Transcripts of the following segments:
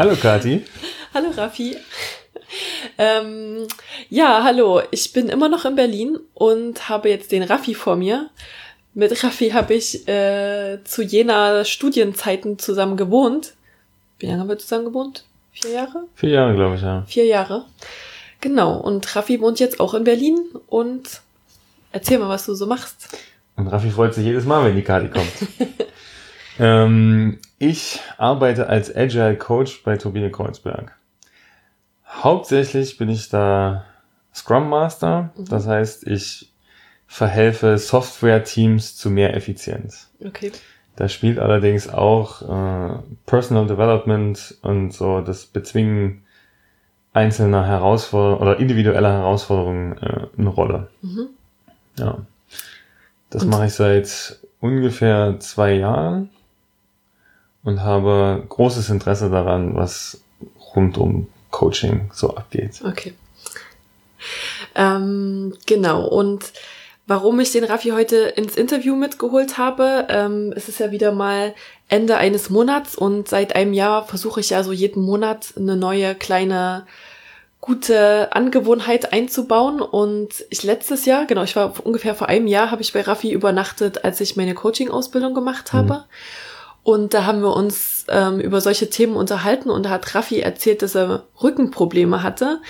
Hallo Kati. Hallo Raffi. Ähm, ja, hallo. Ich bin immer noch in Berlin und habe jetzt den Raffi vor mir. Mit Raffi habe ich äh, zu jener Studienzeiten zusammen gewohnt. Wie lange haben wir zusammen gewohnt? Vier Jahre? Vier Jahre, glaube ich, ja. Vier Jahre. Genau. Und Raffi wohnt jetzt auch in Berlin und erzähl mal, was du so machst. Und Raffi freut sich jedes Mal, wenn die Kati kommt. ähm, ich arbeite als Agile Coach bei Turbine Kreuzberg. Hauptsächlich bin ich da Scrum Master. Mhm. Das heißt, ich verhelfe Software-Teams zu mehr Effizienz. Okay. Da spielt allerdings auch äh, Personal Development und so das Bezwingen einzelner Herausforderungen oder individueller Herausforderungen äh, eine Rolle. Mhm. Ja. Das mache ich seit ungefähr zwei Jahren und habe großes Interesse daran, was rund um Coaching so abgeht. Okay. Ähm, genau. Und warum ich den Raffi heute ins Interview mitgeholt habe, ähm, es ist ja wieder mal Ende eines Monats und seit einem Jahr versuche ich ja so jeden Monat eine neue kleine gute Angewohnheit einzubauen. Und ich letztes Jahr, genau, ich war ungefähr vor einem Jahr, habe ich bei Raffi übernachtet, als ich meine Coaching-Ausbildung gemacht habe. Mhm. Und da haben wir uns ähm, über solche Themen unterhalten und da hat Raffi erzählt, dass er Rückenprobleme hatte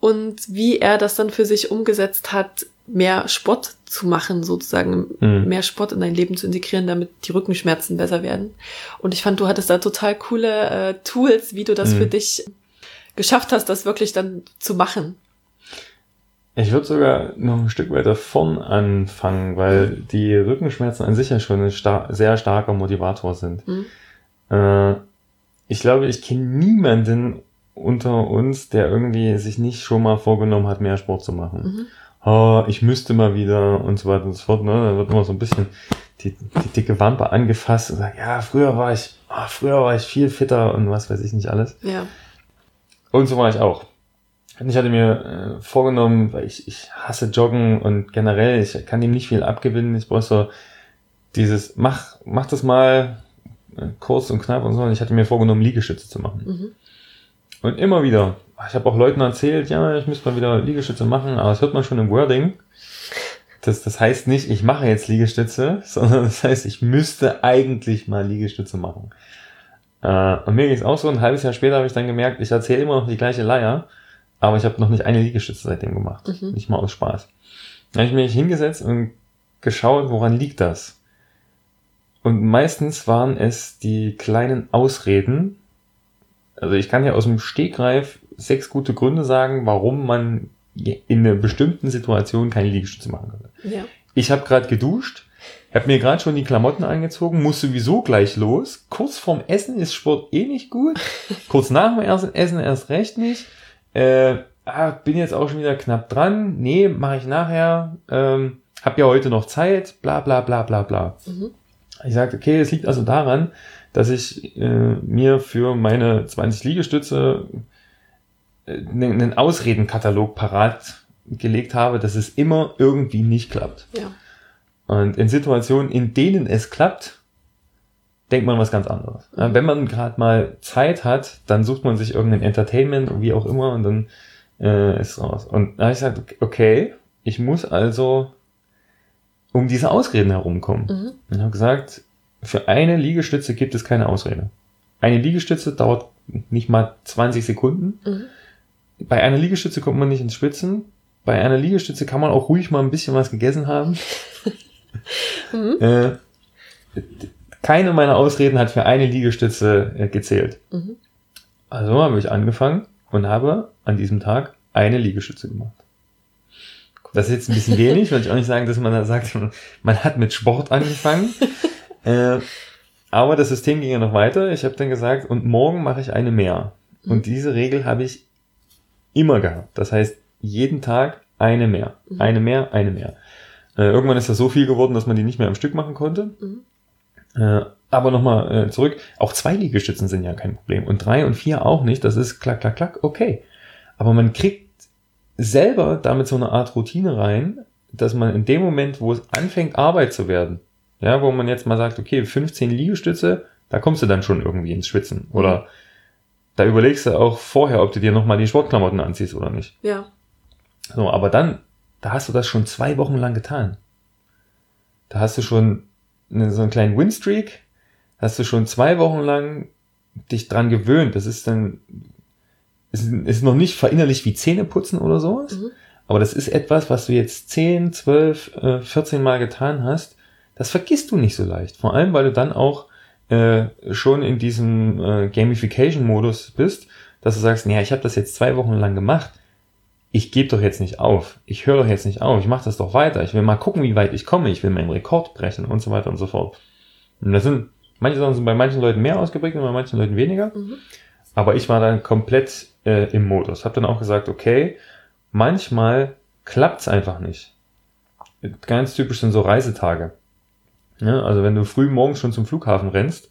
und wie er das dann für sich umgesetzt hat, mehr Sport zu machen, sozusagen mhm. mehr Sport in dein Leben zu integrieren, damit die Rückenschmerzen besser werden. Und ich fand, du hattest da total coole äh, Tools, wie du das mhm. für dich geschafft hast, das wirklich dann zu machen. Ich würde sogar noch ein Stück weiter vorn anfangen, weil die Rückenschmerzen an sich ja schon ein star sehr starker Motivator sind. Mhm. Äh, ich glaube, ich kenne niemanden unter uns, der irgendwie sich nicht schon mal vorgenommen hat, mehr Sport zu machen. Mhm. Oh, ich müsste mal wieder und so weiter und so fort. Ne? Da wird immer so ein bisschen die, die dicke Wampe angefasst und sagt, ja, früher war ich, oh, früher war ich viel fitter und was weiß ich nicht alles. Ja. Und so war ich auch. Ich hatte mir äh, vorgenommen, weil ich, ich hasse Joggen und generell, ich kann ihm nicht viel abgewinnen. Ich brauche so dieses, mach, mach das mal äh, kurz und knapp und so. Und ich hatte mir vorgenommen, Liegestütze zu machen. Mhm. Und immer wieder, ich habe auch Leuten erzählt, ja, ich müsste mal wieder Liegestütze machen, aber das hört man schon im Wording. Das, das heißt nicht, ich mache jetzt Liegestütze, sondern das heißt, ich müsste eigentlich mal Liegestütze machen. Äh, und mir ging es auch so, ein halbes Jahr später habe ich dann gemerkt, ich erzähle immer noch die gleiche Leier aber ich habe noch nicht eine Liegestütze seitdem gemacht. Mhm. Nicht mal aus Spaß. Dann habe ich mich hingesetzt und geschaut, woran liegt das? Und meistens waren es die kleinen Ausreden. Also ich kann ja aus dem Stegreif sechs gute Gründe sagen, warum man in einer bestimmten Situation keine Liegestütze machen kann. Ja. Ich habe gerade geduscht, habe mir gerade schon die Klamotten angezogen, muss sowieso gleich los. Kurz vorm Essen ist Sport eh nicht gut. Kurz nach dem ersten Essen erst recht nicht äh, ah, bin jetzt auch schon wieder knapp dran, nee, mache ich nachher, ähm, hab ja heute noch Zeit, bla bla bla bla bla. Mhm. Ich sagte, okay, es liegt also daran, dass ich äh, mir für meine 20 Liegestütze äh, einen Ausredenkatalog parat gelegt habe, dass es immer irgendwie nicht klappt. Ja. Und in Situationen, in denen es klappt, denkt man was ganz anderes. Ja, wenn man gerade mal Zeit hat, dann sucht man sich irgendein Entertainment, wie auch immer, und dann äh, ist raus. Und da habe ich gesagt, okay, ich muss also um diese Ausreden herumkommen. Mhm. Und habe gesagt, für eine Liegestütze gibt es keine Ausrede. Eine Liegestütze dauert nicht mal 20 Sekunden. Mhm. Bei einer Liegestütze kommt man nicht ins Schwitzen. Bei einer Liegestütze kann man auch ruhig mal ein bisschen was gegessen haben. mhm. äh, keine meiner Ausreden hat für eine Liegestütze äh, gezählt. Mhm. Also habe ich angefangen und habe an diesem Tag eine Liegestütze gemacht. Das ist jetzt ein bisschen wenig, würde ich auch nicht sagen, dass man da sagt, man hat mit Sport angefangen. äh, aber das System ging ja noch weiter. Ich habe dann gesagt, und morgen mache ich eine mehr. Mhm. Und diese Regel habe ich immer gehabt. Das heißt, jeden Tag eine mehr. Mhm. Eine mehr, eine mehr. Äh, irgendwann ist das so viel geworden, dass man die nicht mehr am Stück machen konnte. Mhm. Äh, aber nochmal äh, zurück, auch zwei Liegestützen sind ja kein Problem. Und drei und vier auch nicht. Das ist klack, klack, klack, okay. Aber man kriegt selber damit so eine Art Routine rein, dass man in dem Moment, wo es anfängt, Arbeit zu werden, ja, wo man jetzt mal sagt, okay, 15 Liegestütze, da kommst du dann schon irgendwie ins Schwitzen. Oder da überlegst du auch vorher, ob du dir nochmal die Sportklamotten anziehst oder nicht. Ja. So, aber dann, da hast du das schon zwei Wochen lang getan. Da hast du schon so einen kleinen Winstreak, hast du schon zwei Wochen lang dich dran gewöhnt. Das ist dann, ist, ist noch nicht verinnerlicht wie Zähne putzen oder sowas. Mhm. Aber das ist etwas, was du jetzt 10, 12, äh, 14 Mal getan hast. Das vergisst du nicht so leicht. Vor allem, weil du dann auch äh, schon in diesem äh, Gamification-Modus bist, dass du sagst, naja, ich habe das jetzt zwei Wochen lang gemacht. Ich gebe doch jetzt nicht auf. Ich höre doch jetzt nicht auf. Ich mache das doch weiter. Ich will mal gucken, wie weit ich komme. Ich will meinen Rekord brechen und so weiter und so fort. Und das sind, manche Sachen sind bei manchen Leuten mehr ausgeprägt und bei manchen Leuten weniger. Mhm. Aber ich war dann komplett äh, im Modus. Hab dann auch gesagt, okay, manchmal klappt's einfach nicht. Ganz typisch sind so Reisetage. Ja, also wenn du früh morgens schon zum Flughafen rennst,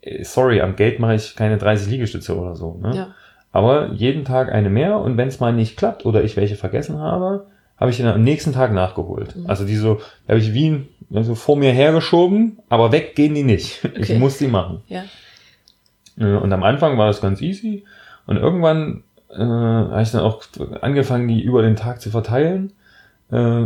äh, sorry, am Gate mache ich keine 30 Liegestütze oder so. Ne? Ja. Aber jeden Tag eine mehr und wenn es mal nicht klappt oder ich welche vergessen habe, habe ich den am nächsten Tag nachgeholt. Mhm. Also die so, da habe ich wie also vor mir hergeschoben, aber weg gehen die nicht. Ich Okay. muss die machen. Ja. Äh, Und am Anfang war das ganz easy. Und irgendwann äh, habe ich dann auch angefangen, die über den Tag zu verteilen. Äh,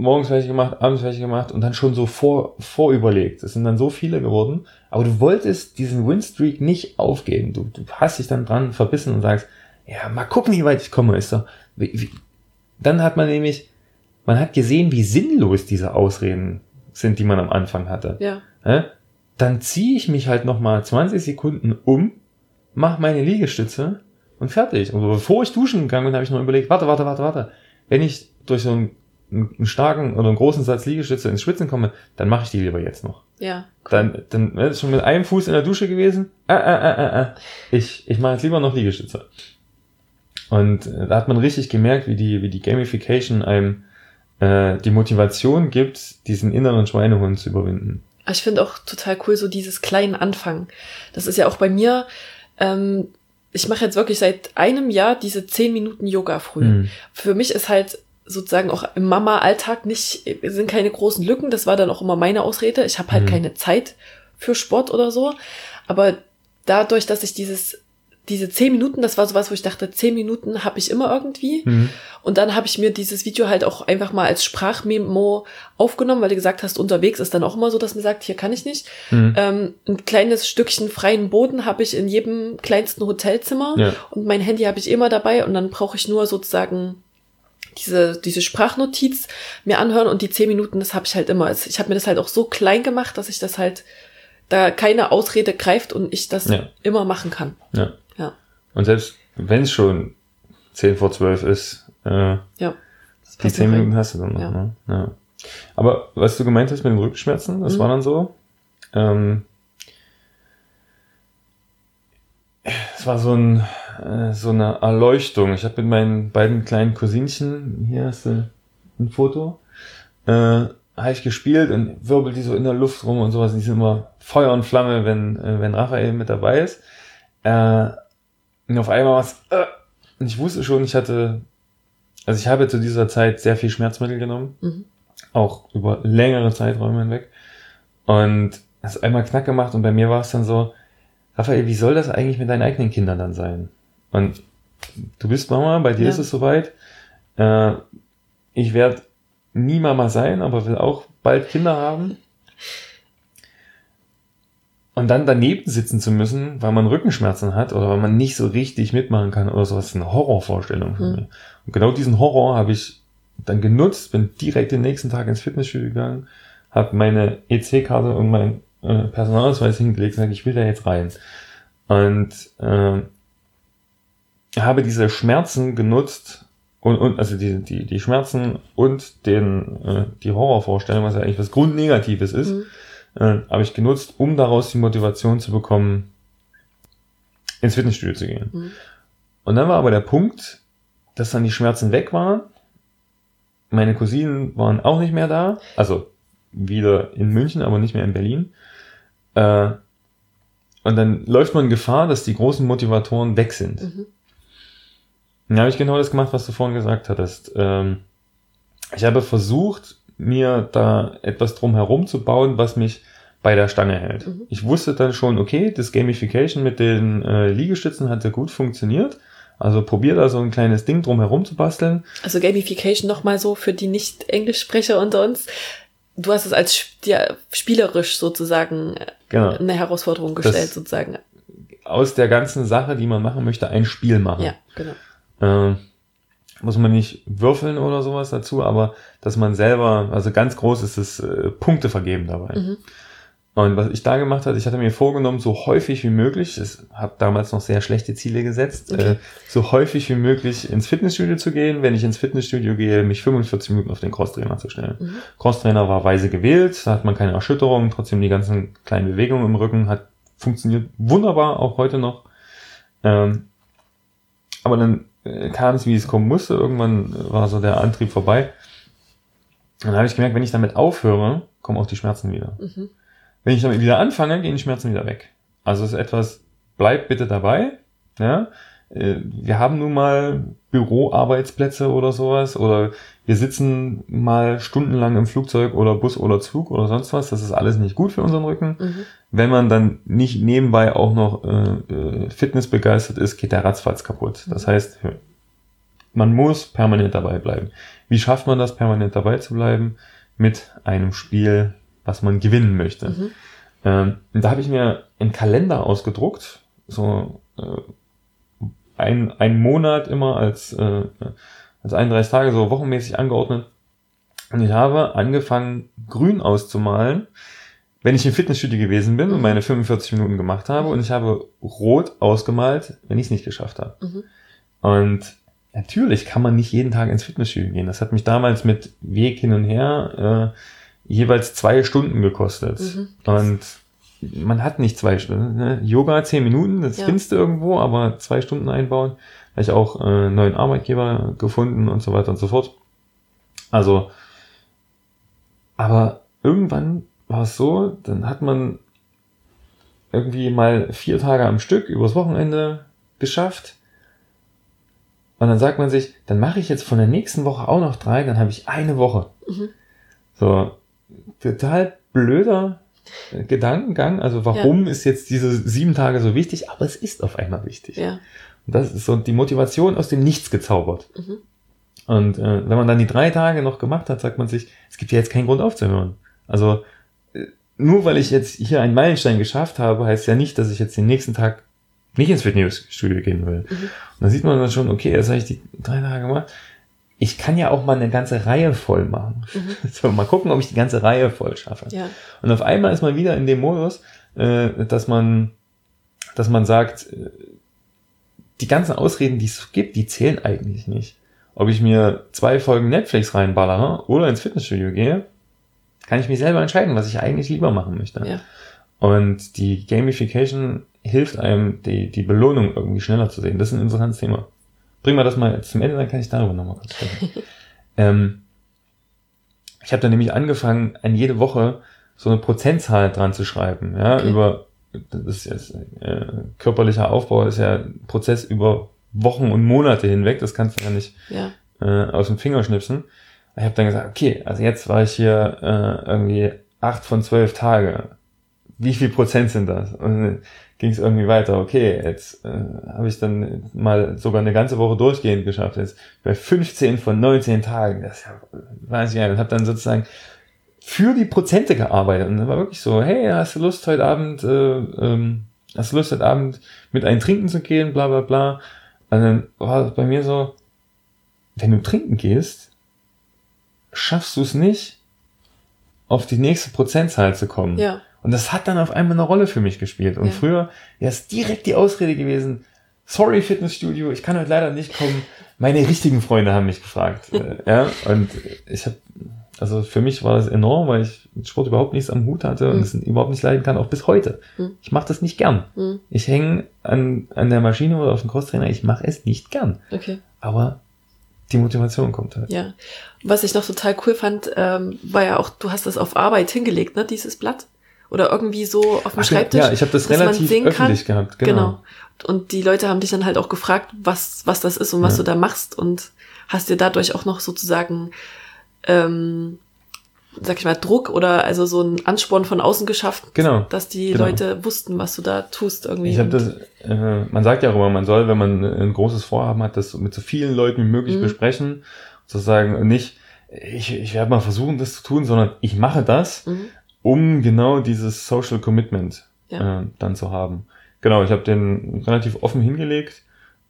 morgens welche gemacht, abends welche gemacht und dann schon so vor, vorüberlegt. Es sind dann so viele geworden. Aber du wolltest diesen Winstreak nicht aufgeben. Du, du hast dich dann dran verbissen und sagst, ja, mal gucken, wie weit ich komme. Ist doch, wie, wie. Dann hat man nämlich, man hat gesehen, wie sinnlos diese Ausreden sind, die man am Anfang hatte. Ja. Hä? dann ziehe ich mich halt nochmal 20 Sekunden um, mach meine Liegestütze und fertig. Und bevor ich duschen gegangen bin, habe ich noch überlegt, warte, warte, warte, warte. Wenn ich durch so einen, einen starken oder einen großen Satz Liegestütze ins Schwitzen komme, dann mache ich die lieber jetzt noch. Ja. Dann, dann ne, ist schon mit einem Fuß in der Dusche gewesen. Ah, ah, ah, ah, ah. Ich, ich mache jetzt lieber noch Liegestütze. Und äh, da hat man richtig gemerkt, wie die, wie die Gamification einem äh, die Motivation gibt, diesen inneren Schweinehund zu überwinden. Aber Ich finde auch total cool, so dieses kleinen Anfang. Das ist ja auch bei mir, ähm, ich mache jetzt wirklich seit einem Jahr diese 10 Minuten Yoga früh. Mhm. Für mich ist halt sozusagen auch im Mama-Alltag nicht, sind keine großen Lücken. Das war dann auch immer meine Ausrede. Ich habe halt Mhm. keine Zeit für Sport oder so. Aber dadurch, dass ich dieses, diese 10 Minuten, das war sowas, wo ich dachte, 10 Minuten habe ich immer irgendwie. Mhm. Und dann habe ich mir dieses Video halt auch einfach mal als Sprachmemo aufgenommen, weil du gesagt hast, unterwegs ist dann auch immer so, dass man sagt, hier kann ich nicht. Mhm. Ähm, ein kleines Stückchen freien Boden habe ich in jedem kleinsten Hotelzimmer Ja. und mein Handy habe ich immer dabei und dann brauche ich nur sozusagen diese, diese Sprachnotiz mir anhören und die zehn Minuten, das habe ich halt immer. Ich habe mir das halt auch so klein gemacht, dass ich das halt, da keine Ausrede greift und ich das Ja. immer machen kann. Ja. Ja. Und selbst wenn es schon 10 vor 12 ist, äh, Ja. Die passt 10 mir rein. Minuten hast du dann noch. Ja. Ne? Ja. Aber was du gemeint hast mit den Rückenschmerzen, das Mhm. war dann so. Ähm, es war so, ein, äh, so eine Erleuchtung. Ich habe mit meinen beiden kleinen Cousinchen, hier hast du ein Foto, äh, habe ich gespielt und wirbelt die so in der Luft rum und sowas. Die sind immer Feuer und Flamme, wenn, äh, wenn Raphael mit dabei ist. Äh, und auf einmal war es, äh, und ich wusste schon, ich hatte, also ich habe zu dieser Zeit sehr viel Schmerzmittel genommen, Mhm. auch über längere Zeiträume hinweg. Und es hat einmal knack gemacht und bei mir war es dann so, Raphael, wie soll das eigentlich mit deinen eigenen Kindern dann sein? Und du bist Mama, bei dir Ja. ist es soweit. Äh, ich werde nie Mama sein, aber will auch bald Kinder haben. Und dann daneben sitzen zu müssen, weil man Rückenschmerzen hat oder weil man nicht so richtig mitmachen kann oder sowas, ist eine Horrorvorstellung für Hm. mich. Und genau diesen Horror habe ich dann genutzt, bin direkt den nächsten Tag ins Fitnessstudio gegangen, habe meine EC-Karte und mein äh, Personalausweis hingelegt und gesagt, ich will da jetzt rein. Und äh, habe diese Schmerzen genutzt und, und also die, die, die Schmerzen und den, äh, die Horrorvorstellung, was ja eigentlich was Grundnegatives ist, Mhm. äh, habe ich genutzt, um daraus die Motivation zu bekommen, ins Fitnessstudio zu gehen. Mhm. Und dann war aber der Punkt, dass dann die Schmerzen weg waren. Meine Cousinen waren auch nicht mehr da. Also wieder in München, aber nicht mehr in Berlin. Äh, und dann läuft man Gefahr, dass die großen Motivatoren weg sind. Mhm. Dann habe ich genau das gemacht, was du vorhin gesagt hattest. Ähm, ich habe versucht, mir da etwas drum herum zu bauen, was mich bei der Stange hält. Mhm. Ich wusste dann schon, okay, das Gamification mit den äh, Liegestützen hat sehr gut funktioniert. Also probier da so ein kleines Ding drum herum zu basteln. Also Gamification nochmal so für die Nicht-Englischsprecher unter uns. Du hast es als ja, spielerisch sozusagen äh, genau. eine Herausforderung gestellt, das sozusagen. Aus der ganzen Sache, die man machen möchte, ein Spiel machen. Ja, genau. Äh, muss man nicht würfeln oder sowas dazu, aber dass man selber, also ganz groß ist es äh, Punkte vergeben dabei. Mhm. Und was ich da gemacht hatte, ich hatte mir vorgenommen, so häufig wie möglich, ich habe damals noch sehr schlechte Ziele gesetzt, okay. äh, so häufig wie möglich ins Fitnessstudio zu gehen. Wenn ich ins Fitnessstudio gehe, mich 45 Minuten auf den Crosstrainer zu stellen. Mhm. Crosstrainer war weise gewählt, da hat man keine Erschütterung, trotzdem die ganzen kleinen Bewegungen im Rücken hat funktioniert wunderbar, auch heute noch. Ähm, aber dann kam es, wie es kommen musste. Irgendwann war so der Antrieb vorbei. Und dann habe ich gemerkt, wenn ich damit aufhöre, kommen auch die Schmerzen wieder. Mhm. Wenn ich damit wieder anfange, gehen die Schmerzen wieder weg. Also es ist etwas, bleib bitte dabei. Ja? Äh, wir haben nun mal Büroarbeitsplätze oder sowas oder wir sitzen mal stundenlang im Flugzeug oder Bus oder Zug oder sonst was. Das ist alles nicht gut für unseren Rücken. Mhm. Wenn man dann nicht nebenbei auch noch äh, äh Fitness begeistert ist, geht der ratzfatz kaputt. Das mhm. heißt, man muss permanent dabei bleiben. Wie schafft man das, permanent dabei zu bleiben? Mit einem Spiel, was man gewinnen möchte. Mhm. Ähm, da habe ich mir einen Kalender ausgedruckt, so äh, ein, ein Monat immer als, äh, als 31 Tage so wochenmäßig angeordnet. Und ich habe angefangen, grün auszumalen, wenn ich im Fitnessstudio gewesen bin und mhm. meine 45 Minuten gemacht habe. Und ich habe rot ausgemalt, wenn ich es nicht geschafft habe. Mhm. Und natürlich kann man nicht jeden Tag ins Fitnessstudio gehen. Das hat mich damals mit Weg hin und her äh, jeweils zwei Stunden gekostet. Mhm. Und man hat nicht zwei Stunden. Ne? Yoga zehn Minuten, das ja. findest du irgendwo, aber zwei Stunden einbauen. Habe ich auch äh, einen neuen Arbeitgeber gefunden und so weiter und so fort. Also, aber irgendwann war es so, dann hat man irgendwie mal vier Tage am Stück übers Wochenende geschafft. Und dann sagt man sich, dann mache ich jetzt von der nächsten Woche auch noch drei, dann habe ich eine Woche. Mhm. So, total blöder Gedankengang. Also warum ja. ist jetzt diese sieben Tage so wichtig? Aber es ist auf einmal wichtig. Ja. Das ist so die Motivation aus dem Nichts gezaubert. Mhm. Und äh, wenn man dann die drei Tage noch gemacht hat, sagt man sich, es gibt ja jetzt keinen Grund aufzuhören. Also äh, nur weil ich jetzt hier einen Meilenstein geschafft habe, heißt ja nicht, dass ich jetzt den nächsten Tag nicht ins Fitnessstudio gehen will. Mhm. Und dann sieht man dann schon, okay, jetzt habe ich die drei Tage gemacht ich kann ja auch mal eine ganze Reihe voll machen. Mhm. So, mal gucken, ob ich die ganze Reihe voll schaffe. Ja. Und auf einmal ist man wieder in dem Modus, äh, dass man, dass man sagt, äh, die ganzen Ausreden, die es gibt, die zählen eigentlich nicht. Ob ich mir zwei Folgen Netflix reinballere oder ins Fitnessstudio gehe, kann ich mich selber entscheiden, was ich eigentlich lieber machen möchte. Ja. Und die Gamification hilft einem, die, die Belohnung irgendwie schneller zu sehen. Das ist ein interessantes Thema. Bringen wir das mal zum Ende, dann kann ich darüber nochmal kurz sprechen. ähm, ich habe dann nämlich angefangen, an jede Woche so eine Prozentzahl dran zu schreiben, ja, okay. über das ist jetzt, äh, körperlicher Aufbau ist ja ein Prozess über Wochen und Monate hinweg, das kannst du ja nicht ja. Äh, aus dem Finger schnipsen. Ich habe dann gesagt, okay, also jetzt war ich hier äh, irgendwie acht von zwölf Tage. Wie viel Prozent sind das? Und ging es irgendwie weiter. Okay, jetzt äh, habe ich dann mal sogar eine ganze Woche durchgehend geschafft. Jetzt bei 15 von 19 Tagen. Das ist ja wahnsinnig. Und habe dann sozusagen für die Prozente gearbeitet. Und dann war wirklich so, hey, hast du Lust heute Abend, äh, ähm, hast du Lust heute Abend mit einem Trinken zu gehen, bla bla bla. Und dann war es bei mir so, wenn du trinken gehst, schaffst du es nicht, auf die nächste Prozentzahl zu kommen. Ja. Und das hat dann auf einmal eine Rolle für mich gespielt. Und ja. früher wäre es direkt die Ausrede gewesen, sorry Fitnessstudio, ich kann heute leider nicht kommen. Meine richtigen Freunde haben mich gefragt. Äh, ja, und ich habe Also für mich war das enorm, weil ich mit Sport überhaupt nichts am Hut hatte Mhm. und es überhaupt nicht leiden kann, auch bis heute. Mhm. Ich mache das nicht gern. Mhm. Ich hänge an, an der Maschine oder auf dem Crosstrainer, ich mache es nicht gern. Okay. Aber die Motivation kommt halt. Ja. Was ich noch total cool fand, ähm, war ja auch, du hast das auf Arbeit hingelegt, ne, dieses Blatt? Oder irgendwie so auf dem Ach, Schreibtisch. ja, ich habe das relativ sehen kann. öffentlich gehabt. Genau. Genau. Und die Leute haben dich dann halt auch gefragt, was, was das ist und was Ja. du da machst und hast dir dadurch auch noch sozusagen, ähm, sag ich mal, Druck oder also so einen Ansporn von außen geschafft, Genau. dass die Genau. Leute wussten, was du da tust irgendwie. Ich Und- das, äh, man sagt ja auch immer, man soll, wenn man ein großes Vorhaben hat, das mit so vielen Leuten wie möglich Mhm. besprechen, sozusagen nicht, ich, ich werde mal versuchen, das zu tun, sondern ich mache das, Mhm. um genau dieses Social Commitment Ja. äh, dann zu haben. Genau, ich habe den relativ offen hingelegt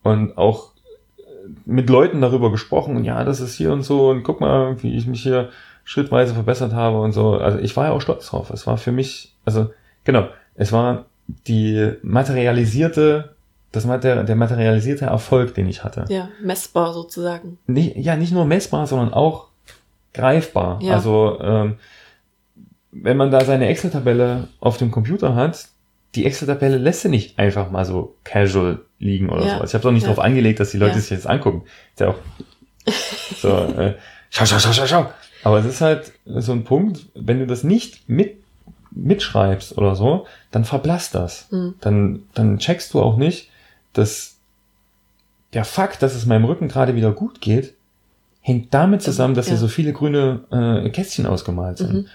und auch äh, mit Leuten darüber gesprochen und ja, das ist hier und so und guck mal, wie ich mich hier schrittweise verbessert habe und so. Also ich war ja auch stolz drauf. Es war für mich, also genau, es war die materialisierte, das Mater der materialisierte Erfolg, den ich hatte. Ja, messbar sozusagen. Nicht, ja, nicht nur messbar, sondern auch greifbar. Ja. Also ähm, wenn man da seine Excel-Tabelle auf dem Computer hat, die Excel-Tabelle lässt sie nicht einfach mal so casual liegen oder Ja. so. Ich habe doch nicht Ja. darauf angelegt, dass die Leute Ja. sich jetzt angucken. Ist ja auch so, äh, schau, schau, schau, schau, schau. Aber es ist halt so ein Punkt, wenn du das nicht mit, mitschreibst oder so, dann verblasst das. Mhm. Dann, dann checkst du auch nicht, dass der Fakt, dass es meinem Rücken gerade wieder gut geht, hängt damit zusammen, dass hier so viele grüne äh, Kästchen ausgemalt sind. Mhm.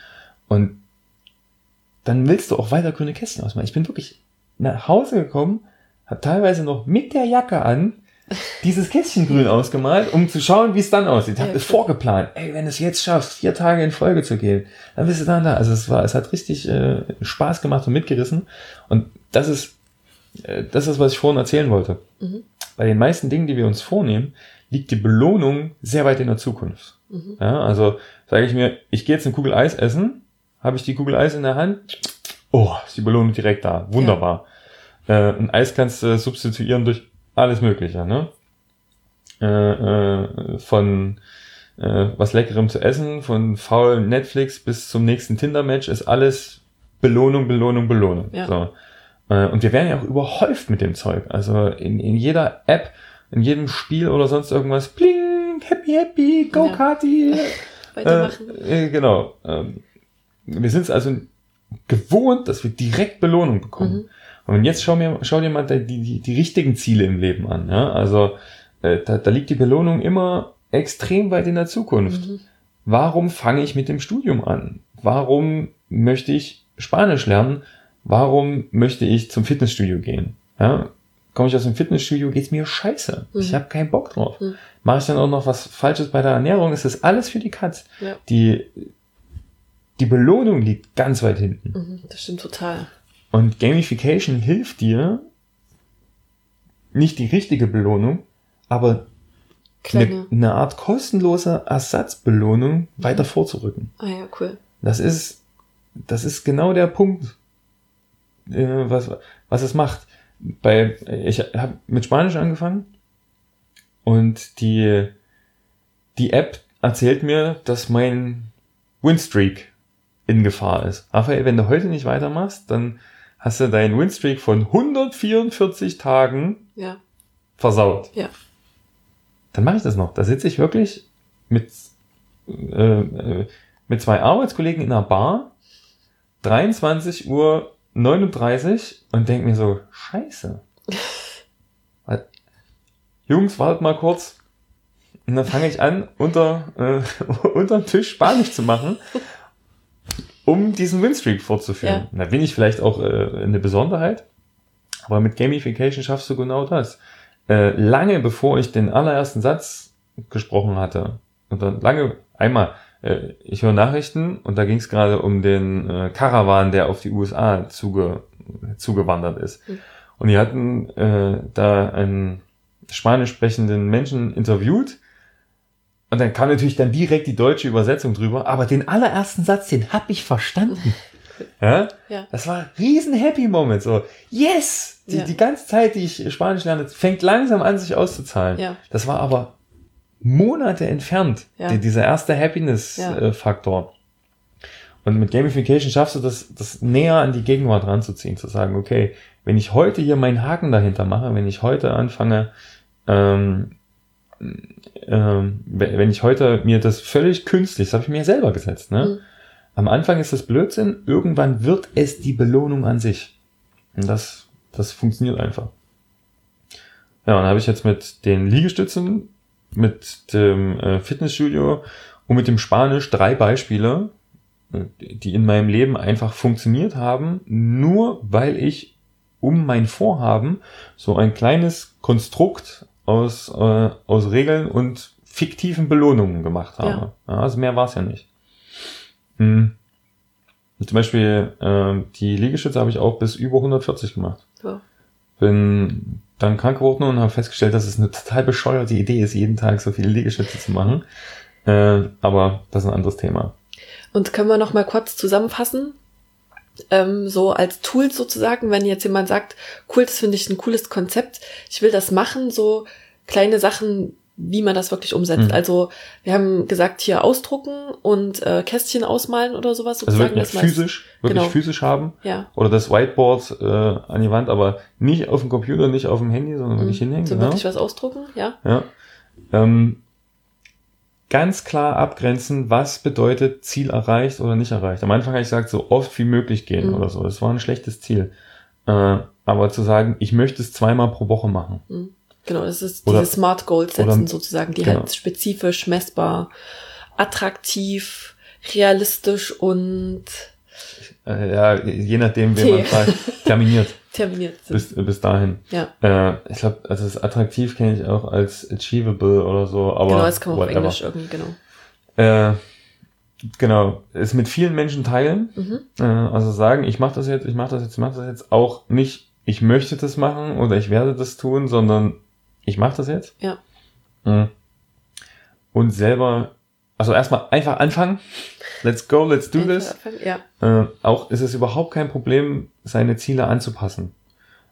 Und dann willst du auch weiter grüne Kästchen ausmalen. Ich bin wirklich nach Hause gekommen, habe teilweise noch mit der Jacke an dieses Kästchen grün ausgemalt, um zu schauen, wie es dann aussieht. Ich habe Ja, es cool. vorgeplant. Ey, wenn du es jetzt schaffst, vier Tage in Folge zu gehen, dann bist du dann da. Also es war, es hat richtig äh, Spaß gemacht und mitgerissen. Und das ist, äh, das ist, was ich vorhin erzählen wollte. Mhm. Bei den meisten Dingen, die wir uns vornehmen, liegt die Belohnung sehr weit in der Zukunft. Mhm. Ja, also sage ich mir, ich gehe jetzt eine Kugel Eis essen, habe ich die Kugel Eis in der Hand, oh, ist die Belohnung direkt da, wunderbar. Äh, ein Eis kannst du substituieren durch alles Mögliche, ne? Äh, äh, von äh, was Leckerem zu essen, von faulen Netflix bis zum nächsten Tinder-Match ist alles Belohnung, Belohnung, Belohnung. Ja. So. Äh, und wir werden ja auch überhäuft mit dem Zeug. Also in, in jeder App, in jedem Spiel oder sonst irgendwas, bling, happy, happy, go Ja. Kati. Weitermachen. Äh, äh, genau. Ähm, wir sind es also gewohnt, dass wir direkt Belohnung bekommen. Mhm. Und jetzt schau, mir, schau dir mal die, die, die richtigen Ziele im Leben an. Ja? Also äh, da, da liegt die Belohnung immer extrem weit in der Zukunft. Mhm. Warum fange ich mit dem Studium an? Warum möchte ich Spanisch lernen? Warum möchte ich zum Fitnessstudio gehen? Ja? Komme ich aus dem Fitnessstudio, geht's mir scheiße. Mhm. Ich habe keinen Bock drauf. Mhm. Mache ich dann auch noch was Falsches bei der Ernährung? Es ist alles für die Katz. Ja. Die, die Belohnung liegt ganz weit hinten. Mhm. Das stimmt total. Und Gamification hilft dir, nicht die richtige Belohnung, aber eine, eine Art kostenlose Ersatzbelohnung weiter vorzurücken. Ah ja, cool. Das ist, das ist genau der Punkt, äh, was, was es macht. Bei, ich habe mit Spanisch angefangen und die, die App erzählt mir, dass mein Winstreak in Gefahr ist. Raphael, wenn du heute nicht weitermachst, dann hast du deinen Winstreak von 144 Tagen Ja. versaut. Ja. Dann mache ich das noch. Da sitze ich wirklich mit, äh, äh, mit zwei Arbeitskollegen in einer Bar, 23 Uhr 39 und denke mir so, scheiße. Jungs, wartet mal kurz. Und dann fange ich an, unter, äh, unterm Tisch Spanisch zu machen, um diesen Winstreak fortzuführen. Ja. Da bin ich vielleicht auch äh, eine Besonderheit, aber mit Gamification schaffst du genau das. Äh, lange bevor ich den allerersten Satz gesprochen hatte, und dann lange, einmal, äh, ich höre Nachrichten und da ging es gerade um den äh, Karawan, der auf die USA zuge, zugewandert ist. Mhm. Und die hatten äh, da einen spanisch sprechenden Menschen interviewt und dann kam natürlich dann direkt die deutsche Übersetzung drüber, aber den allerersten Satz, den hab ich verstanden. Ja? Ja. Das war ein riesen Happy Moment. So, yes! Die, Ja. die ganze Zeit, die ich Spanisch lerne, fängt langsam an, sich auszuzahlen. Ja. Das war aber Monate entfernt, Ja. die, dieser erste Happiness-Faktor. Und mit Gamification schaffst du das, das näher an die Gegenwart ranzuziehen, zu sagen, okay, wenn ich heute hier meinen Haken dahinter mache, wenn ich heute anfange, ähm, ähm, wenn ich heute mir das völlig künstlich, das habe ich mir selber gesetzt, ne? Mhm. Am Anfang ist das Blödsinn, irgendwann wird es die Belohnung an sich. Und das, das funktioniert einfach. Ja, und dann habe ich jetzt mit den Liegestützen, mit dem äh, Fitnessstudio und mit dem Spanisch drei Beispiele, die in meinem Leben einfach funktioniert haben, nur weil ich um mein Vorhaben so ein kleines Konstrukt aus, äh, aus Regeln und fiktiven Belohnungen gemacht habe. Ja. also mehr war es ja nicht. Hm. Zum Beispiel äh, die Liegestütze habe ich auch bis über 140 gemacht. Ja. Bin dann krank geworden und habe festgestellt, dass es eine total bescheuerte Idee ist, jeden Tag so viele Liegestütze zu machen. Äh, aber das ist ein anderes Thema. Und können wir noch mal kurz zusammenfassen? Ähm, so als Tool sozusagen, wenn jetzt jemand sagt, cool, das finde ich ein cooles Konzept, ich will das machen, so kleine Sachen, wie man das wirklich umsetzt. Mhm. Also wir haben gesagt, hier ausdrucken und äh, Kästchen ausmalen oder sowas Also sozusagen. wirklich man es- physisch, wirklich genau. physisch haben. Ja. Oder das Whiteboard äh, an die Wand, aber nicht auf dem Computer, nicht auf dem Handy, sondern wirklich Mhm. hinhängen. So genau. wirklich was ausdrucken, ja. Ja. Ähm, ganz klar abgrenzen, was bedeutet Ziel erreicht oder nicht erreicht. Am Anfang habe ich gesagt, so oft wie möglich gehen Mhm. oder so. Das war ein schlechtes Ziel. Äh, aber zu sagen, ich möchte es zweimal pro Woche machen. Mhm. Genau, das ist Oder- diese Smart Goals setzen oder- sozusagen, die genau. halt spezifisch, messbar, attraktiv, realistisch und Äh, ja, je nachdem, T. man fragt, terminiert terminiert sind. bis, bis dahin. ja, Äh, ich glaube, also das attraktiv kenne ich auch als achievable oder so, aber genau, das kann man auf whatever. Englisch irgendwie, genau. Äh, genau, es mit vielen Menschen teilen, Mhm. äh, also sagen, ich mache das jetzt, ich mache das jetzt, ich mache das jetzt, auch nicht, ich möchte das machen oder ich werde das tun, sondern ich mache das jetzt. Ja. Mhm. Und selber, also erstmal einfach anfangen. Let's go, let's do this. Ja, Äh, auch ist es überhaupt kein Problem, seine Ziele anzupassen.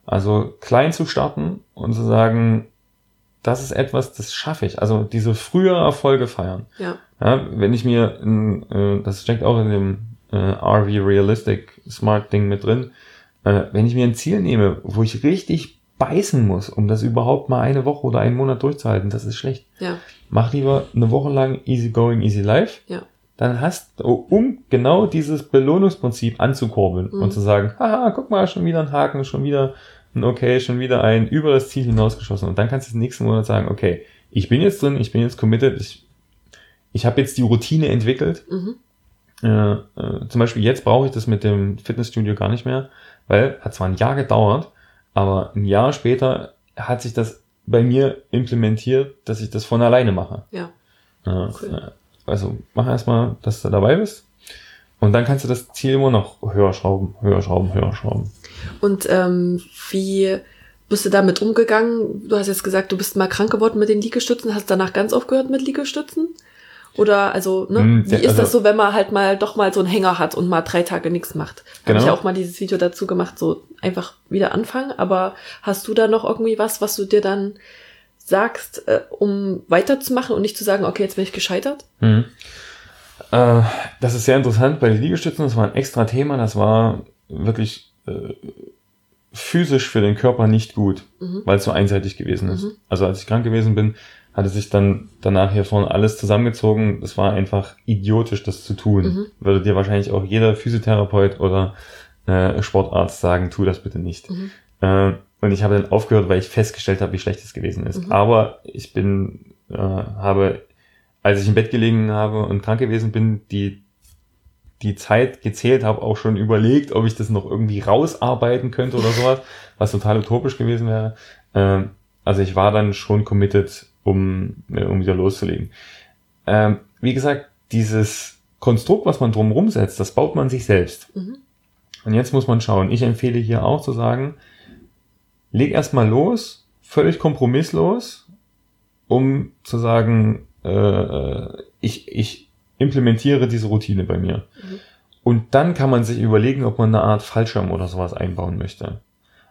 Also klein zu starten und zu sagen, das ist etwas, das schaffe ich. Also diese frühe Erfolge feiern. ja, Ja, wenn ich mir, ein, äh, das steckt auch in dem äh, RV Realistic Smart Ding mit drin, äh, wenn ich mir ein Ziel nehme, wo ich richtig beißen muss, um das überhaupt mal eine Woche oder einen Monat durchzuhalten, das ist schlecht. ja, Mach lieber eine Woche lang easy going, easy life. ja, Dann hast du, um genau dieses Belohnungsprinzip anzukurbeln Mhm. und zu sagen, haha, guck mal, schon wieder ein Haken, schon wieder ein Okay, schon wieder ein über das Ziel hinausgeschossen. Und dann kannst du den nächsten Monat sagen, okay, ich bin jetzt drin, ich bin jetzt committed, ich, ich habe jetzt die Routine entwickelt. mhm. Äh, äh, zum Beispiel jetzt brauche ich das mit dem Fitnessstudio gar nicht mehr, weil hat zwar ein Jahr gedauert, aber ein Jahr später hat sich das bei mir implementiert, dass ich das von alleine mache. ja, Ja, Cool. Also mach erstmal, dass du dabei bist. Und dann kannst du das Ziel immer noch höher schrauben, höher schrauben, höher schrauben. Und ähm, wie bist du damit umgegangen? Du hast jetzt gesagt, du bist mal krank geworden mit den Liegestützen, hast danach ganz aufgehört mit Liegestützen? Oder also, ne? Wie der- ist das also- so, wenn man halt mal doch mal so einen Hänger hat und mal drei Tage nichts macht? Habe Genau. ich ja auch mal dieses Video dazu gemacht, so einfach wieder anfangen. Aber hast du da noch irgendwie was, was du dir dann sagst, äh, um weiterzumachen und nicht zu sagen, okay, jetzt bin ich gescheitert? Mhm. Äh, das ist sehr interessant bei den Liegestützen. Das war ein extra Thema. Das war wirklich äh, physisch für den Körper nicht gut, Mhm. weil es so einseitig gewesen ist. Mhm. Also als ich krank gewesen bin, hatte sich dann danach hier vorne alles zusammengezogen. Es war einfach idiotisch, das zu tun. Mhm. Würde dir wahrscheinlich auch jeder Physiotherapeut oder äh, Sportarzt sagen, tu das bitte nicht. Mhm. Äh, und ich habe dann aufgehört, weil ich festgestellt habe, wie schlecht es gewesen ist. Mhm. Aber ich bin, äh, habe, als ich im Bett gelegen habe und krank gewesen bin, die die Zeit gezählt habe, auch schon überlegt, ob ich das noch irgendwie rausarbeiten könnte oder sowas, was total utopisch gewesen wäre. Ähm, also ich war dann schon committed, um, äh, um wieder loszulegen. Ähm, wie gesagt, dieses Konstrukt, was man drumherum setzt, das baut man sich selbst. Mhm. Und jetzt muss man schauen. Ich empfehle hier auch zu sagen, leg erstmal los, völlig kompromisslos, um zu sagen, äh, ich, ich implementiere diese Routine bei mir. Mhm. Und dann kann man sich überlegen, ob man eine Art Fallschirm oder sowas einbauen möchte.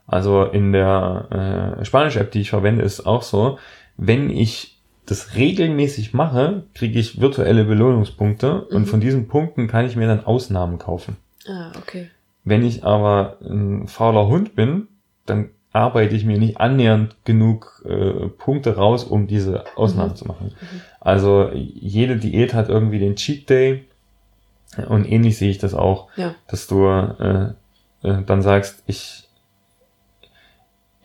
Also in der äh, Spanisch-App, die ich verwende, ist auch so, wenn ich das regelmäßig mache, kriege ich virtuelle Belohnungspunkte Mhm. und von diesen Punkten kann ich mir dann Ausnahmen kaufen. Ah, okay. Wenn ich aber ein fauler Hund bin, dann arbeite ich mir nicht annähernd genug äh, Punkte raus, um diese Ausnahmen Mhm. zu machen. Also jede Diät hat irgendwie den Cheat Day und ähnlich sehe ich das auch, Ja. dass du äh, äh, dann sagst, ich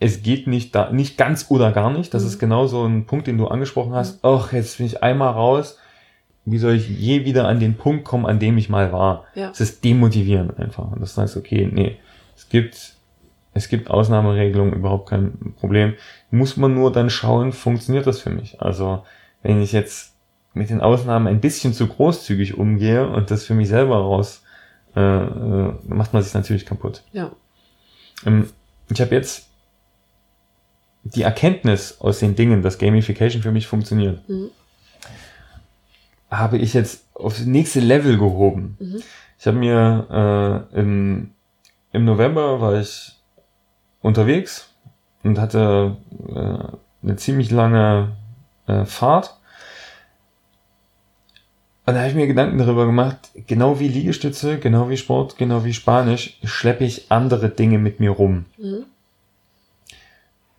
es geht nicht da nicht ganz oder gar nicht. Das Mhm. ist genau so ein Punkt, den du angesprochen hast. Ach, jetzt bin ich einmal raus. Wie soll ich je wieder an den Punkt kommen, an dem ich mal war? Ja. Es ist demotivierend einfach. Und das heißt, okay, nee, es gibt, es gibt Ausnahmeregelungen, überhaupt kein Problem. Muss man nur dann schauen, funktioniert das für mich? Also, wenn ich jetzt mit den Ausnahmen ein bisschen zu großzügig umgehe und das für mich selber raus, äh, äh, macht man sich natürlich kaputt. Ja. Ähm, ich habe jetzt die Erkenntnis aus den Dingen, dass Gamification für mich funktioniert, Mhm. habe ich jetzt aufs nächste Level gehoben. Mhm. Ich habe mir äh, im, im November war ich unterwegs und hatte äh, eine ziemlich lange äh, Fahrt. Und da habe ich mir Gedanken darüber gemacht, genau wie Liegestütze, genau wie Sport, genau wie Spanisch, schleppe ich andere Dinge mit mir rum. Mhm.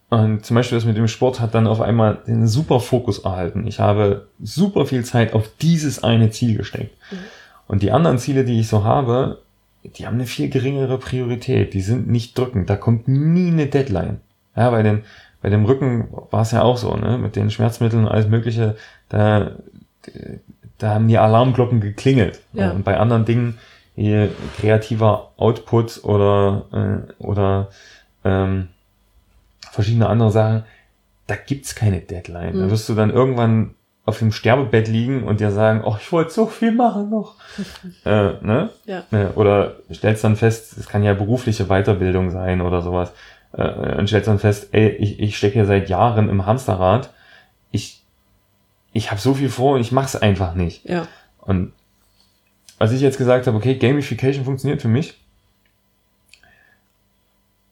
Und zum Beispiel das mit dem Sport hat dann auf einmal den super Fokus erhalten. Ich habe super viel Zeit auf dieses eine Ziel gesteckt. Mhm. Und die anderen Ziele, die ich so habe, die haben eine viel geringere Priorität. Die sind nicht drückend. Da kommt nie eine Deadline. Ja, bei den, bei dem Rücken war es ja auch so, ne? Mit den Schmerzmitteln und alles Mögliche, da, da haben die Alarmglocken geklingelt. Ja. Und bei anderen Dingen, wie kreativer Output oder, äh, oder ähm, verschiedene andere Sachen, da gibt's keine Deadline. Da Mhm. wirst du dann irgendwann auf dem Sterbebett liegen und dir sagen, oh, ich wollte so viel machen noch. äh, ne? Ja. Äh, Oder stellst dann fest, es kann ja berufliche Weiterbildung sein oder sowas. Äh, und stellst dann fest, ey, ich, ich stecke hier seit Jahren im Hamsterrad. Ich, ich habe so viel vor und ich mach's einfach nicht. Ja. Und als ich jetzt gesagt habe, okay, Gamification funktioniert für mich,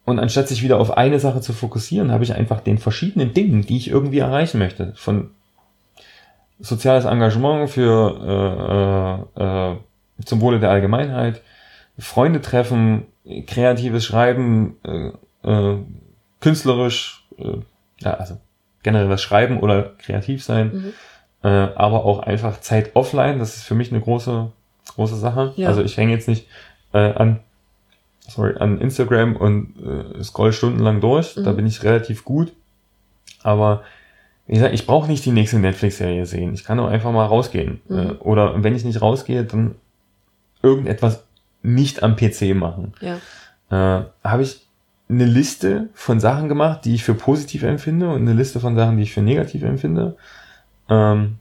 und anstatt sich wieder auf eine Sache zu fokussieren, habe ich einfach den verschiedenen Dingen, die ich irgendwie erreichen möchte, von soziales Engagement für äh, äh, äh, zum Wohle der Allgemeinheit, Freunde treffen, kreatives Schreiben, äh, äh, künstlerisch, äh, ja, also generell was schreiben oder kreativ sein, Mhm. äh, aber auch einfach Zeit offline. Das ist für mich eine große, große Sache. Ja. Also ich hänge jetzt nicht äh, an, sorry, an Instagram und äh, scroll stundenlang durch. Da Mhm. bin ich relativ gut. Aber wie gesagt, ich brauche nicht die nächste Netflix-Serie sehen. Ich kann auch einfach mal rausgehen. Mhm. Äh, oder wenn ich nicht rausgehe, dann irgendetwas nicht am PC machen. Ja. Äh, habe ich eine Liste von Sachen gemacht, die ich für positiv empfinde und eine Liste von Sachen, die ich für negativ empfinde. Ähm,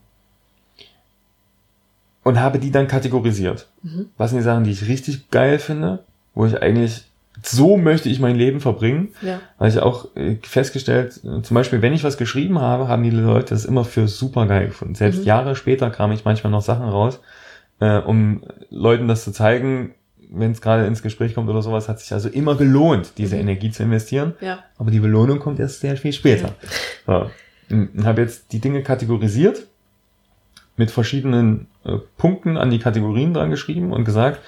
und habe die dann kategorisiert. Mhm. Was sind die Sachen, die ich richtig geil finde, wo ich eigentlich, so möchte ich mein Leben verbringen, Ja. weil ich auch äh, festgestellt, äh, zum Beispiel, wenn ich was geschrieben habe, haben die Leute das immer für super geil gefunden. Selbst Mhm. Jahre später kam ich manchmal noch Sachen raus, äh, um Leuten das zu zeigen, wenn es gerade ins Gespräch kommt oder sowas, hat sich also immer gelohnt, diese Mhm. Energie zu investieren. Ja. Aber die Belohnung kommt erst sehr viel später. So. Und habe jetzt die Dinge kategorisiert, mit verschiedenen äh, Punkten an die Kategorien dran geschrieben und gesagt,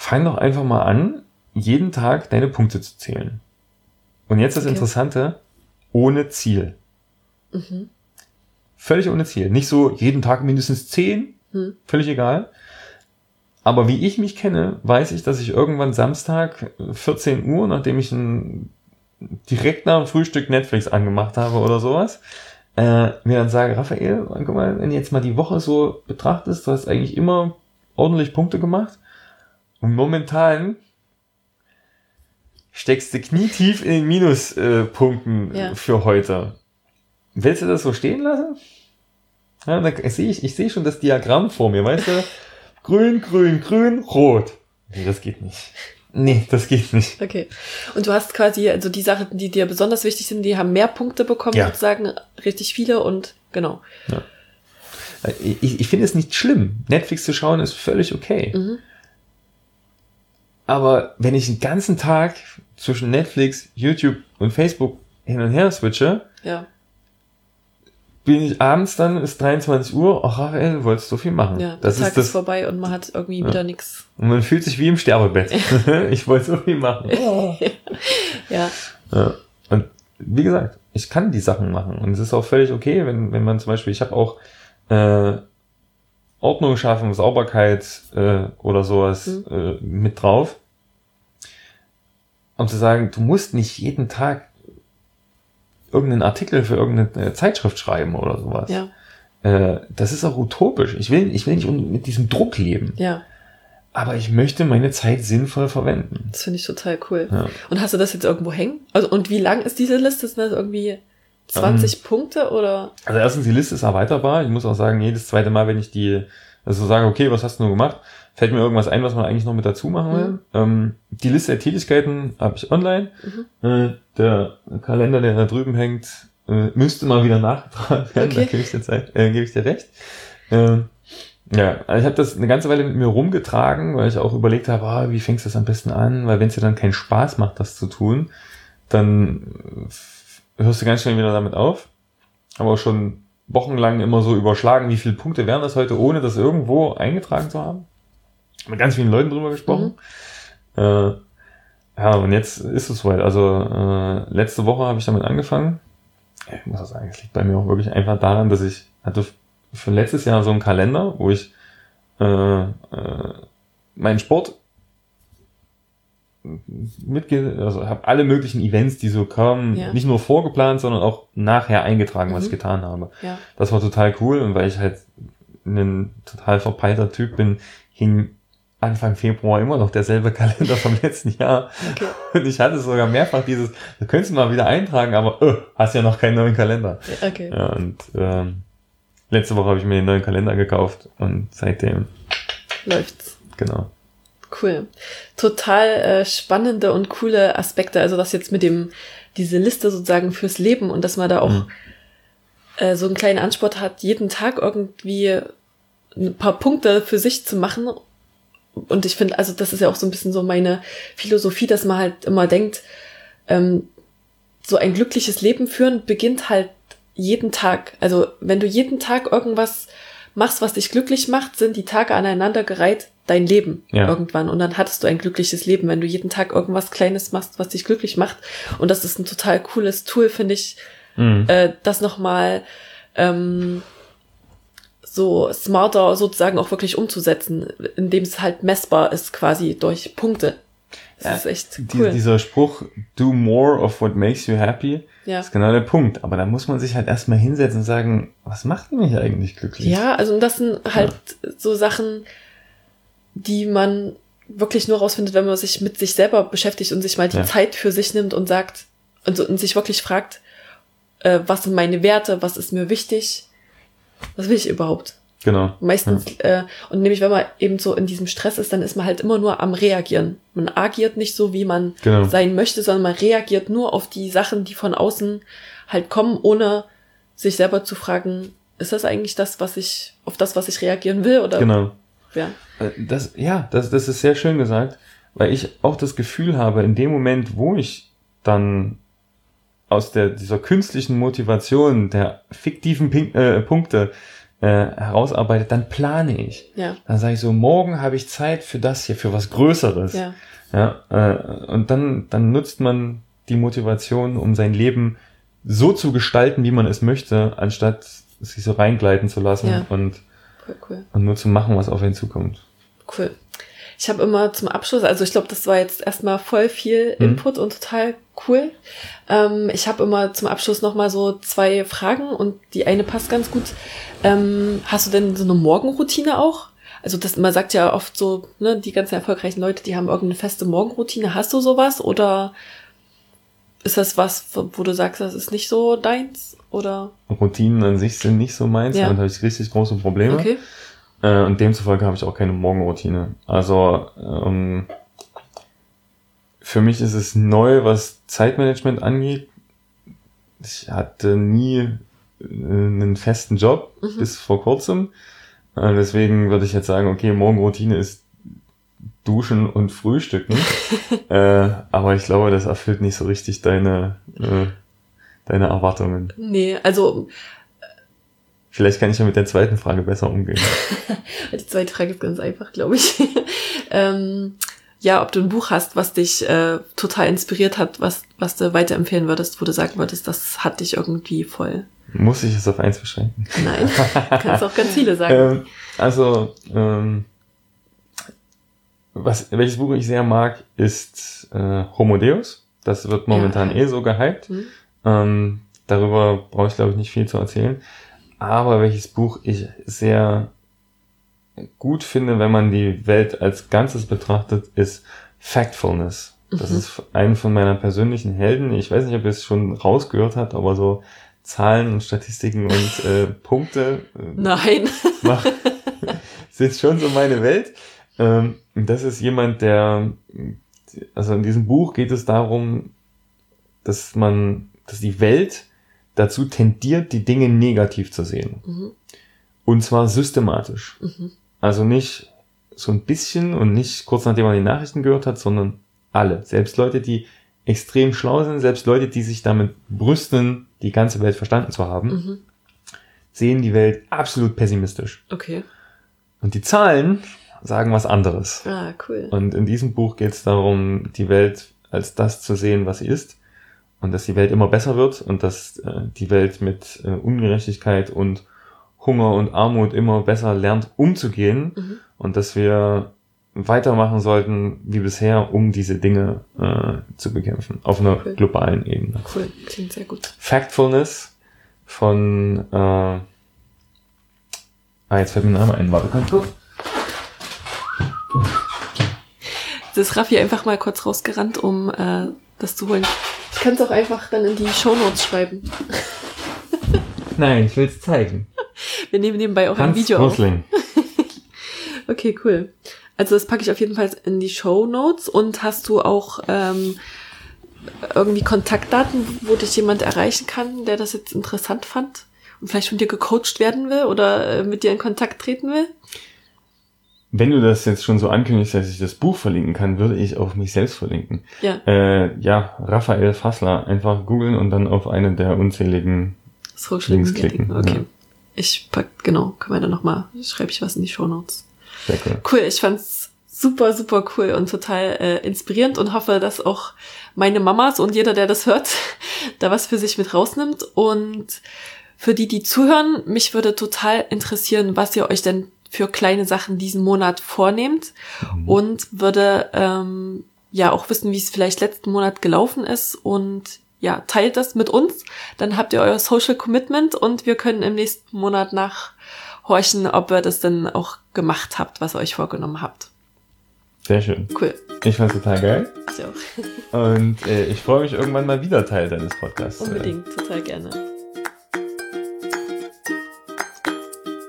fang doch einfach mal an, jeden Tag deine Punkte zu zählen. Und jetzt das Okay. Interessante, ohne Ziel. Mhm. Völlig ohne Ziel. Nicht so jeden Tag mindestens zehn, Hm. völlig egal. Aber wie ich mich kenne, weiß ich, dass ich irgendwann Samstag äh, 14 Uhr, nachdem ich ein, direkt nach dem Frühstück Netflix angemacht habe oder sowas, äh, mir dann sage, Raphael, guck mal, wenn du jetzt mal die Woche so betrachtest, du hast eigentlich immer ordentlich Punkte gemacht. Und momentan steckst du knietief in den Minuspunkten äh, Ja. für heute. Willst du das so stehen lassen? Ja, da sehe ich, ich sehe schon das Diagramm vor mir, weißt du? Grün, grün, grün, rot. Nee, das geht nicht. Nee, das geht nicht. Okay. Und du hast quasi, also die Sachen, die dir besonders wichtig sind, die haben mehr Punkte bekommen, Ja. sozusagen richtig viele und genau. Ich, ich finde es nicht schlimm. Netflix zu schauen ist völlig okay. Mhm. Aber wenn ich den ganzen Tag zwischen Netflix, YouTube und Facebook hin und her switche, Ja. bin ich abends dann, ist 23 Uhr, ach Raphael, du wolltest so viel machen. Ja, das der Tag ist das. ist vorbei und man hat irgendwie Ja. wieder nichts. Und man fühlt sich wie im Sterbebett. ich wollte so viel machen. Ja, Ja. Und wie gesagt, ich kann die Sachen machen. Und es ist auch völlig okay, wenn, wenn man zum Beispiel, ich habe auch äh, Ordnung schaffen, Sauberkeit äh, oder sowas Mhm. äh, mit drauf. Um zu sagen, du musst nicht jeden Tag irgendeinen Artikel für irgendeine äh, Zeitschrift schreiben oder sowas. ja, Äh, das ist auch utopisch. Ich will, ich will nicht mit diesem Druck leben. ja. Aber ich möchte meine Zeit sinnvoll verwenden. Das finde ich total cool. Ja. Und hast du das jetzt irgendwo hängen? Also, und wie lang ist diese Liste? Sind das irgendwie 20 Ähm. Punkte oder? Also erstens, die Liste ist erweiterbar. Ich muss auch sagen, jedes zweite Mal, wenn ich die, also sage, okay, was hast du nur gemacht, fällt mir irgendwas ein, was man eigentlich noch mit dazu machen will. Mhm. Ähm, die Liste der Tätigkeiten habe ich online. Äh, der Kalender, der da drüben hängt, äh, müsste mal wieder nachgetragen werden. Okay. Da gebe ich dir, Zeit, äh, gebe ich dir recht. Ähm, ja, also ich habe das eine ganze Weile mit mir rumgetragen, weil ich auch überlegt habe, ah, wie fängst du das am besten an? Weil wenn es dir dann keinen Spaß macht, das zu tun, dann äh, hörst du ganz schnell wieder damit auf. Habe auch schon wochenlang immer so überschlagen, wie viele Punkte wären das heute, ohne das irgendwo eingetragen zu haben. Mit ganz vielen Leuten drüber gesprochen. Äh, ja, und jetzt ist es soweit. Also äh, letzte Woche habe ich damit angefangen. Ich muss auch sagen, es liegt bei mir auch wirklich einfach daran, dass ich hatte für letztes Jahr so einen Kalender, wo ich äh, äh, meinen Sport mitge also habe alle möglichen Events, die so kamen, Ja. nicht nur vorgeplant, sondern auch nachher eingetragen, was Mhm. ich getan habe. Ja, Das war total cool und weil ich halt ein total verpeilter Typ bin, hing Anfang Februar immer noch derselbe Kalender vom letzten Jahr. okay. Und ich hatte sogar mehrfach dieses, du könntest mal wieder eintragen, aber äh, hast ja noch keinen neuen Kalender. Okay. Ja, und ähm, letzte Woche habe ich mir den neuen Kalender gekauft und seitdem, Läuft's. genau. Cool. Total äh, spannende und coole Aspekte. Also das jetzt mit dem, diese Liste sozusagen fürs Leben und dass man da auch Mhm. äh, so einen kleinen Ansport hat, jeden Tag irgendwie ein paar Punkte für sich zu machen. Und ich finde, also das ist ja auch so ein bisschen so meine Philosophie, dass man halt immer denkt, ähm, so ein glückliches Leben führen beginnt halt jeden Tag. Also wenn du jeden Tag irgendwas machst, was dich glücklich macht, sind die Tage aneinandergereiht dein Leben Ja. irgendwann. Und dann hattest du ein glückliches Leben, wenn du jeden Tag irgendwas Kleines machst, was dich glücklich macht. Und das ist ein total cooles Tool, finde ich, Mhm. äh, das nochmal ähm, so smarter sozusagen auch wirklich umzusetzen, indem es halt messbar ist quasi durch Punkte. Das Ja, ist echt Die, cool. Dieser Spruch, do more of what makes you happy, ja. ist genau der Punkt. Aber da muss man sich halt erstmal hinsetzen und sagen, was macht mich eigentlich glücklich? ja, also das sind halt so Sachen, die man wirklich nur rausfindet, wenn man sich mit sich selber beschäftigt und sich mal die Ja. Zeit für sich nimmt und sagt und, so, und sich wirklich fragt, äh, was sind meine Werte, was ist mir wichtig, was will ich überhaupt? Genau. Meistens, äh, und nämlich wenn man eben so in diesem Stress ist, dann ist man halt immer nur am Reagieren. Man agiert nicht so, wie man Genau. sein möchte, sondern man reagiert nur auf die Sachen, die von außen halt kommen, ohne sich selber zu fragen, ist das eigentlich das, was ich, auf das, was ich reagieren will? Oder Genau. Ja. Äh, Das, ja, das, das ist sehr schön gesagt, weil ich auch das Gefühl habe, in dem Moment, wo ich dann aus der, dieser künstlichen Motivation der fiktiven Pink, äh, Punkte äh, herausarbeite, dann plane ich. Ja, Dann sage ich so, morgen habe ich Zeit für das hier, für was Größeres. ja, Ja, äh, und dann, dann nutzt man die Motivation, um sein Leben so zu gestalten, wie man es möchte, anstatt sich so reingleiten zu lassen Ja. und, cool, cool. und nur zu machen, was auf einen zukommt. Cool. Ich habe immer zum Abschluss, also ich glaube, das war jetzt erstmal voll viel Mhm. Input und total cool. Ähm, ich habe immer zum Abschluss nochmal so zwei Fragen und die eine passt ganz gut. Ähm, hast du denn so eine Morgenroutine auch? Also das, man sagt ja oft so, ne, die ganzen erfolgreichen Leute, die haben irgendeine feste Morgenroutine. Hast du sowas oder ist das was, wo du sagst, das ist nicht so deins? Oder Routinen an sich sind nicht so meins, Ja. damit habe ich richtig große Probleme. okay? Äh, und demzufolge habe ich auch keine Morgenroutine. Also ähm, für mich ist es neu, was Zeitmanagement angeht. Ich hatte nie äh, einen festen Job Mhm. bis vor kurzem. Äh, deswegen würde ich jetzt sagen, okay, Morgenroutine ist Duschen und Frühstücken. äh, aber ich glaube, das erfüllt nicht so richtig deine, äh, deine Erwartungen. Nee, also Vielleicht kann ich ja mit der zweiten Frage besser umgehen. Die zweite Frage ist ganz einfach, glaube ich. ähm, ja, ob du ein Buch hast, was dich äh, total inspiriert hat, was, was du weiterempfehlen würdest, wo du sagen würdest, das hat dich irgendwie voll. Muss ich es auf eins beschränken? Nein, kannst auch ganz viele sagen. ähm, also, ähm, was, welches Buch ich sehr mag, ist äh, Homo Deus. Das wird momentan ja. eh so gehypt. Mhm. Ähm, darüber brauche ich, glaube ich, nicht viel zu erzählen. Aber welches Buch ich sehr gut finde, wenn man die Welt als Ganzes betrachtet, ist Factfulness. Das mhm. ist ein von meiner persönlichen Helden. Ich weiß nicht, ob ihr es schon rausgehört habt, aber so Zahlen und Statistiken und äh, Punkte. Äh, Nein. Mach, sind schon so meine Welt. Ähm, das ist jemand, der, also in diesem Buch geht es darum, dass man, dass die Welt dazu tendiert, die Dinge negativ zu sehen. Mhm. Und zwar systematisch. Mhm. Also nicht so ein bisschen und nicht kurz nachdem man die Nachrichten gehört hat, sondern alle. Selbst Leute, die extrem schlau sind, selbst Leute, die sich damit brüsten, die ganze Welt verstanden zu haben, mhm. sehen die Welt absolut pessimistisch. Okay. Und die Zahlen sagen was anderes. Ah, cool. Und in diesem Buch geht es darum, die Welt als das zu sehen, was sie ist. Und dass die Welt immer besser wird und dass äh, die Welt mit äh, Ungerechtigkeit und Hunger und Armut immer besser lernt umzugehen mhm. und dass wir weitermachen sollten wie bisher, um diese Dinge äh, zu bekämpfen. Auf einer cool. globalen Ebene. Cool, klingt sehr gut. Factfulness von äh, Ah, jetzt fällt mir ein Name ein. Warte, kannst du? Das ist Raffi einfach mal kurz rausgerannt, um äh, das zu holen. Ich kann es auch einfach dann in die Shownotes schreiben. Nein, ich will es zeigen. Wir nehmen nebenbei auch Hans ein Video Rosling. auf. okay, cool. Also das packe ich auf jeden Fall in die Show Notes. Und hast du auch ähm, irgendwie Kontaktdaten, wo dich jemand erreichen kann, der das jetzt interessant fand und vielleicht von dir gecoacht werden will oder äh, mit dir in Kontakt treten will? Wenn du das jetzt schon so ankündigst, dass ich das Buch verlinken kann, würde ich auf mich selbst verlinken. Ja. Äh, ja, Raphael Fassler. Einfach googeln und dann auf eine der unzähligen Social Links klicken. Okay. Ja. Ich pack, genau, können wir dann nochmal, schreibe ich was in die Show Notes. Sehr cool. Cool, ich fand's super, super cool und total äh, inspirierend und hoffe, dass auch meine Mamas und jeder, der das hört, da was für sich mit rausnimmt. Und für die, die zuhören, mich würde total interessieren, was ihr euch denn für kleine Sachen diesen Monat vornehmt mhm. und würde ähm, ja auch wissen, wie es vielleicht letzten Monat gelaufen ist und ja, teilt das mit uns. Dann habt ihr euer Social Commitment und wir können im nächsten Monat nachhorchen, ob ihr das dann auch gemacht habt, was ihr euch vorgenommen habt. Sehr schön. Cool. Ich fand's total geil. Ich auch. Und äh, ich freue mich irgendwann mal wieder Teil deines Podcasts. Unbedingt, total gerne.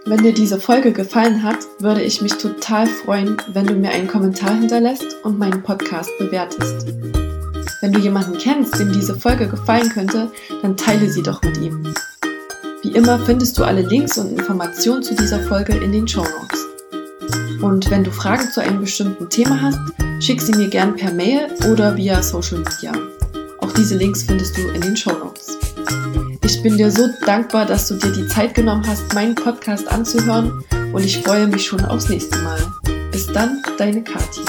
Wenn dir diese Folge gefallen hat, würde ich mich total freuen, wenn du mir einen Kommentar hinterlässt und meinen Podcast bewertest. Wenn du jemanden kennst, dem diese Folge gefallen könnte, dann teile sie doch mit ihm. Wie immer findest du alle Links und Informationen zu dieser Folge in den Show Notes. Und wenn du Fragen zu einem bestimmten Thema hast, schick sie mir gern per Mail oder via Social Media. Auch diese Links findest du in den Show Notes. Ich bin dir so dankbar, dass du dir die Zeit genommen hast, meinen Podcast anzuhören und ich freue mich schon aufs nächste Mal. Bis dann, deine Kathi.